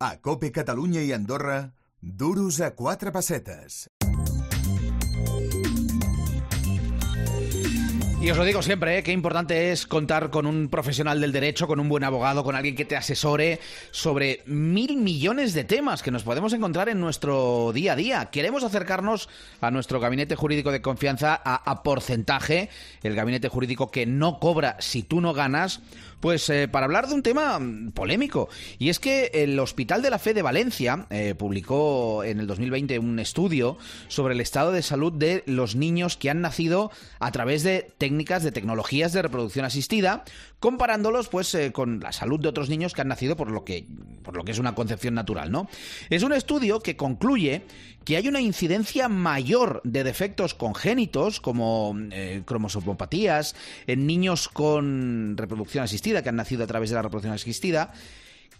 A Cope Catalunya i Andorra, duros a quatre pessetes. Y os lo digo siempre, ¿eh? qué importante es contar con un profesional del derecho, con un buen abogado, con alguien que te asesore sobre mil millones de temas que nos podemos encontrar en nuestro día a día. Queremos acercarnos a nuestro gabinete jurídico de confianza a, porcentaje, el gabinete jurídico que no cobra si tú no ganas, pues eh, para hablar de un tema polémico. Y es que el Hospital de la Fe de Valencia eh, publicó en el 2020 un estudio sobre el estado de salud de los niños que han nacido a través de técnicas de tecnologías de reproducción asistida, comparándolos pues eh, con la salud de otros niños que han nacido por lo que por lo que es una concepción natural, ¿no? Es un estudio que concluye que hay una incidencia mayor de defectos congénitos como eh, cromosomopatías en niños con reproducción asistida que han nacido a través de la reproducción asistida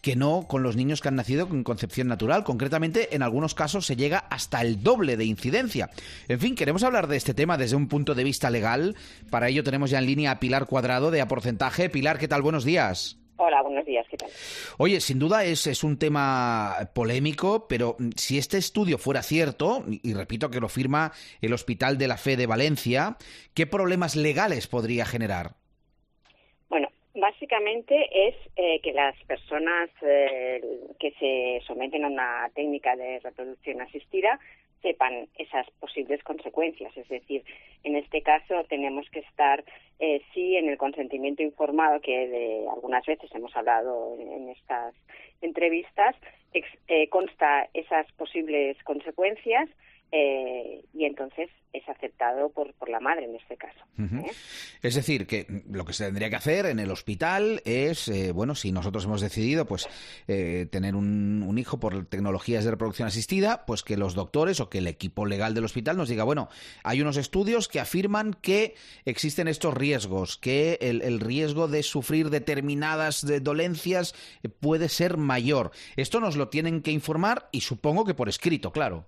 que no con los niños que han nacido con concepción natural. Concretamente, en algunos casos se llega hasta el doble de incidencia. En fin, queremos hablar de este tema desde un punto de vista legal. Para ello tenemos ya en línea a Pilar Cuadrado de A Porcentaje. Pilar, ¿qué tal? Buenos días. Hola, buenos días, ¿qué tal? Oye, sin duda es, es, un tema polémico, pero si este estudio fuera cierto, y repito que lo firma el Hospital de la Fe de Valencia, ¿qué problemas legales podría generar? Básicamente es eh, que las personas eh, que se someten a una técnica de reproducción asistida sepan esas posibles consecuencias. Es decir, en este caso tenemos que estar, eh, sí, en el consentimiento informado, que de algunas veces hemos hablado en, estas entrevistas, eh, consta esas posibles consecuencias eh, y entonces es aceptado por, por la madre en este caso. ¿eh? Es decir, que lo que se tendría que hacer en el hospital es, eh, bueno, si nosotros hemos decidido pues tener un, un, hijo por tecnologías de reproducción asistida, pues que los doctores o que el equipo legal del hospital nos diga, bueno, hay unos estudios que afirman que existen estos riesgos, que el, el riesgo de sufrir determinadas dolencias puede ser mayor. Esto nos lo tienen que informar y supongo que por escrito, claro.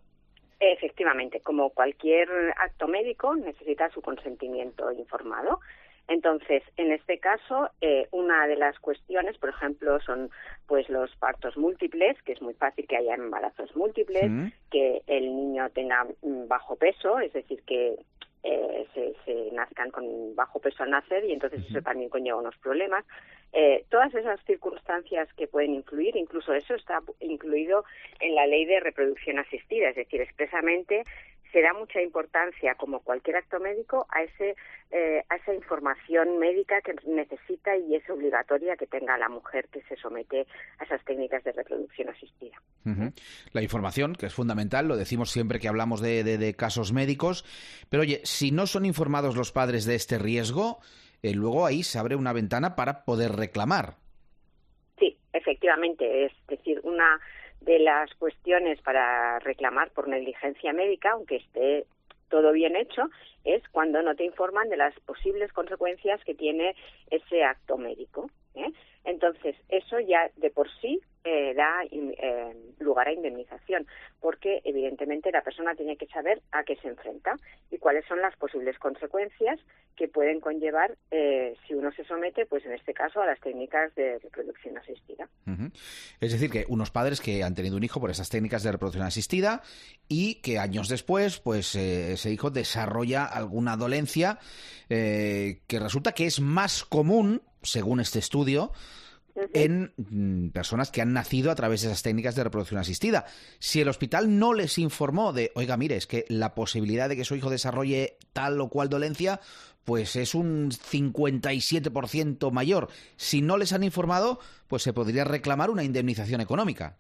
Efectivamente, como cualquier acto médico necesita su consentimiento informado. Entonces, en este caso, eh, una de las cuestiones, por ejemplo, son pues los partos múltiples, que es muy fácil que haya embarazos múltiples, que el niño tenga mm, bajo peso, es decir, que eh, se, se, nazcan con bajo peso al nacer y entonces eso también conlleva unos problemas. Eh, todas esas circunstancias que pueden influir, incluso eso está incluido en la ley de reproducción asistida, es decir, expresamente se da mucha importancia, como cualquier acto médico, a, ese, eh, a esa información médica que necesita y es obligatoria que tenga la mujer que se somete a esas técnicas de reproducción asistida. La información, que es fundamental, lo decimos siempre que hablamos de, de, casos médicos, pero oye, si no son informados los padres de este riesgo, eh, luego ahí se abre una ventana para poder reclamar. Sí, efectivamente, es decir, una de las cuestiones para reclamar por negligencia médica, aunque esté todo bien hecho, es cuando no te informan de las posibles consecuencias que tiene ese acto médico. ¿eh? Entonces, eso ya de por sí eh, da eh, lugar a indemnización, porque evidentemente la persona tiene que saber a qué se enfrenta y cuáles son las posibles consecuencias que pueden conllevar eh, si uno se somete, pues en este caso, a las técnicas de reproducción asistida. Es decir, que unos padres que han tenido un hijo por esas técnicas de reproducción asistida y que años después, pues ese hijo desarrolla alguna dolencia que resulta que es más común según este estudio, en mm, personas que han nacido a través de esas técnicas de reproducción asistida. Si el hospital no les informó de, oiga, mire, es que la posibilidad de que su hijo desarrolle tal o cual dolencia, pues es un 57% mayor. Si no les han informado, pues se podría reclamar una indemnización económica.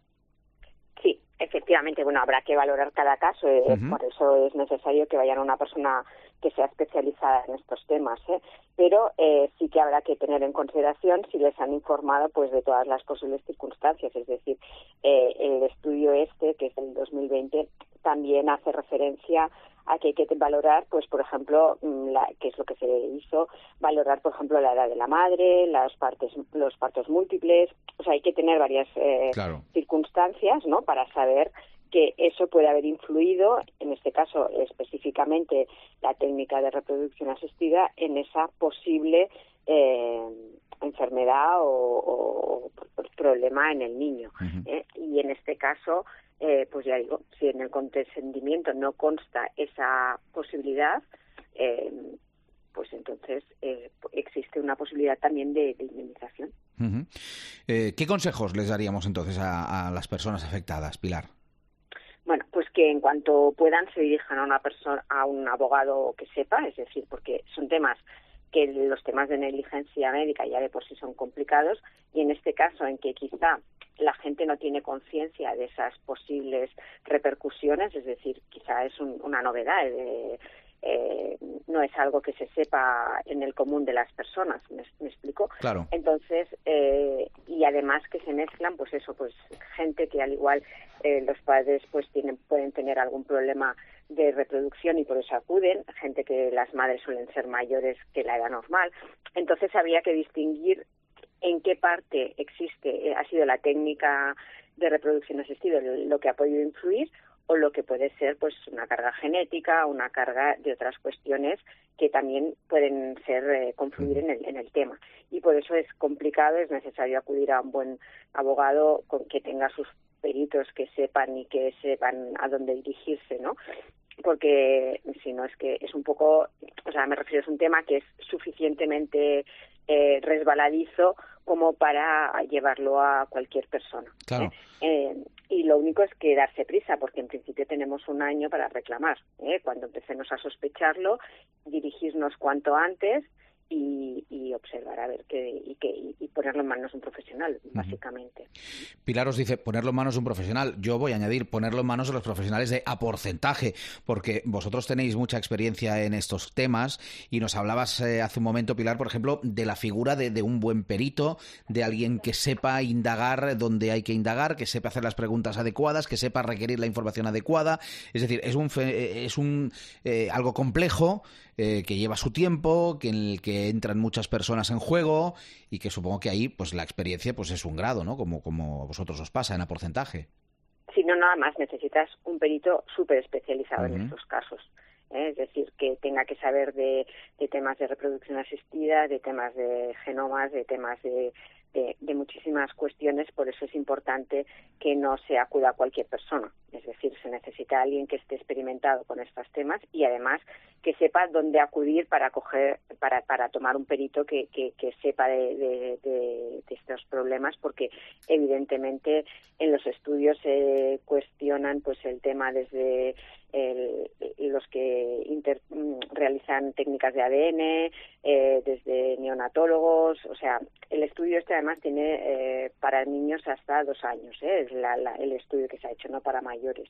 Sí, efectivamente, bueno, habrá que valorar cada caso, eh, por eso es necesario que vayan a una persona que sea especializada en estos temas, ¿eh? pero eh, sí que habrá que tener en consideración si les han informado pues de todas las posibles circunstancias, es decir, eh, el estudio este que es del 2020 también hace referencia a que hay que valorar, pues por ejemplo, mm, la, que es lo que se hizo, valorar por ejemplo la edad de la madre, las partes, los partos múltiples, o sea, hay que tener varias eh, circunstancias, ¿no? Para saber que eso puede haber influido, en este caso específicamente la técnica de reproducción asistida, en esa posible eh, enfermedad o, problema en el niño. ¿eh? Y en este caso, eh, pues ya digo, si en el consentimiento no consta esa posibilidad, eh, pues entonces existe una posibilidad también de, indemnización. ¿Qué consejos les daríamos entonces a, las personas afectadas, Pilar? Que en cuanto puedan se dirijan a una persona, a un abogado que sepa, es decir, porque son temas que los temas de negligencia médica ya de por sí son complicados y en este caso en que quizá la gente no tiene conciencia de esas posibles repercusiones, es decir, quizá es una novedad, de, eh, no es algo que se sepa en el común de las personas, ¿me, explico? Claro. Entonces, eh, y además que se mezclan, pues eso, pues gente que al igual eh, los padres pues tienen, pueden tener algún problema de reproducción y por eso acuden, gente que las madres suelen ser mayores que la edad normal. Entonces había que distinguir en qué parte existe, eh, ha sido la técnica de reproducción asistida lo que ha podido influir o lo que puede ser pues una carga genética, una carga de otras cuestiones que también pueden ser eh, confluir en el, en el tema. Y por eso es complicado, es necesario acudir a un buen abogado con que tenga sus peritos que sepan y que sepan a dónde dirigirse, ¿no? porque si no es que es un poco, o sea, me refiero es un tema que es suficientemente eh, resbaladizo como para llevarlo a cualquier persona. Claro. ¿eh? Eh, y lo único es que darse prisa, porque en principio tenemos un año para reclamar. Cuando empecemos a sospecharlo, dirigirnos cuanto antes y, observar a ver qué y, que, y ponerlo en manos de un profesional, básicamente. Pilar os dice ponerlo en manos de un profesional. Yo voy a añadir ponerlo en manos de los profesionales de a porcentaje, porque vosotros tenéis mucha experiencia en estos temas y nos hablabas eh, hace un momento, Pilar, por ejemplo, de la figura de, de, un buen perito, de alguien que sepa indagar donde hay que indagar, que sepa hacer las preguntas adecuadas, que sepa requerir la información adecuada. Es decir, es un, eh, es un eh, algo complejo que lleva su tiempo, que en el que entran muchas personas en juego y que supongo que ahí pues la experiencia pues es un grado, ¿no? Como, como a vosotros os pasa en a porcentaje. Si no, nada más necesitas un perito súper especializado en estos casos. ¿eh? Es decir, que tenga que saber de, de temas de reproducción asistida, de temas de genomas, de temas de de, muchísimas cuestiones, por eso es importante que no se acuda a cualquier persona. Es decir, se necesita alguien que esté experimentado con estos temas y además que sepa dónde acudir para coger, para, para tomar un perito que, que, sepa de, de, estos problemas, porque evidentemente en los estudios se cuestionan pues el tema desde los que realizan técnicas de ADN, eh, desde neonatólogos, o sea, el estudio este además tiene eh, para niños hasta dos años, ¿eh? es el estudio que se ha hecho, no para mayores.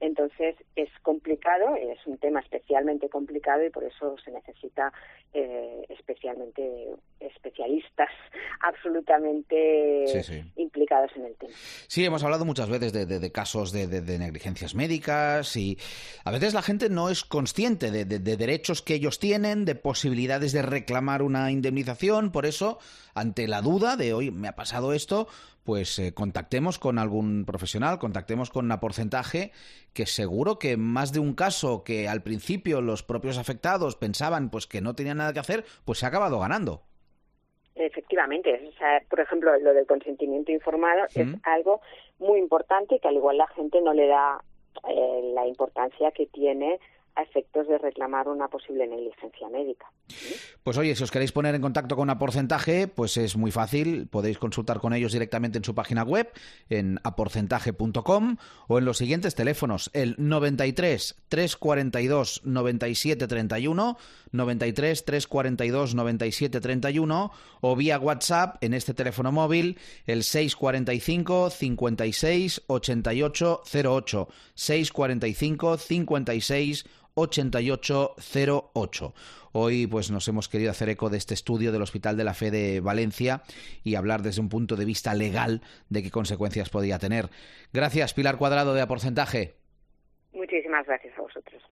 Entonces es complicado, es un tema especialmente complicado y por eso se necesita eh, especialmente especialistas absolutamente implicados en el tema. Sí, hemos hablado muchas veces de, casos de, negligencias médicas y a veces la gente no es consciente de, derechos que ellos tienen, de posibilidades de reclamar una indemnización, por eso, ante la duda de hoy me ha pasado esto, pues eh, contactemos con algún profesional, contactemos con una porcentaje que seguro que más de un caso que al principio los propios afectados pensaban pues que no tenían nada que hacer, pues se ha acabado ganando. Efectivamente, por ejemplo, lo del consentimiento informado es algo muy importante que al igual la gente no le da eh, la importancia que tiene a efectos de reclamar una posible negligencia médica. Pues oye, si os queréis poner en contacto con una porcentaje, pues es muy fácil, podéis consultar con ellos directamente en su página web, en aporcentaje.com o en los siguientes teléfonos, el 93 342 97 31, 93 342 97 31 o vía WhatsApp en este teléfono móvil, el 645 56 88 08, 645 56 8808. Hoy pues nos hemos querido hacer eco de este estudio del Hospital de la Fe de Valencia y hablar desde un punto de vista legal de qué consecuencias podía tener. Gracias, Pilar Cuadrado de A Porcentaje. Muchísimas gracias a vosotros.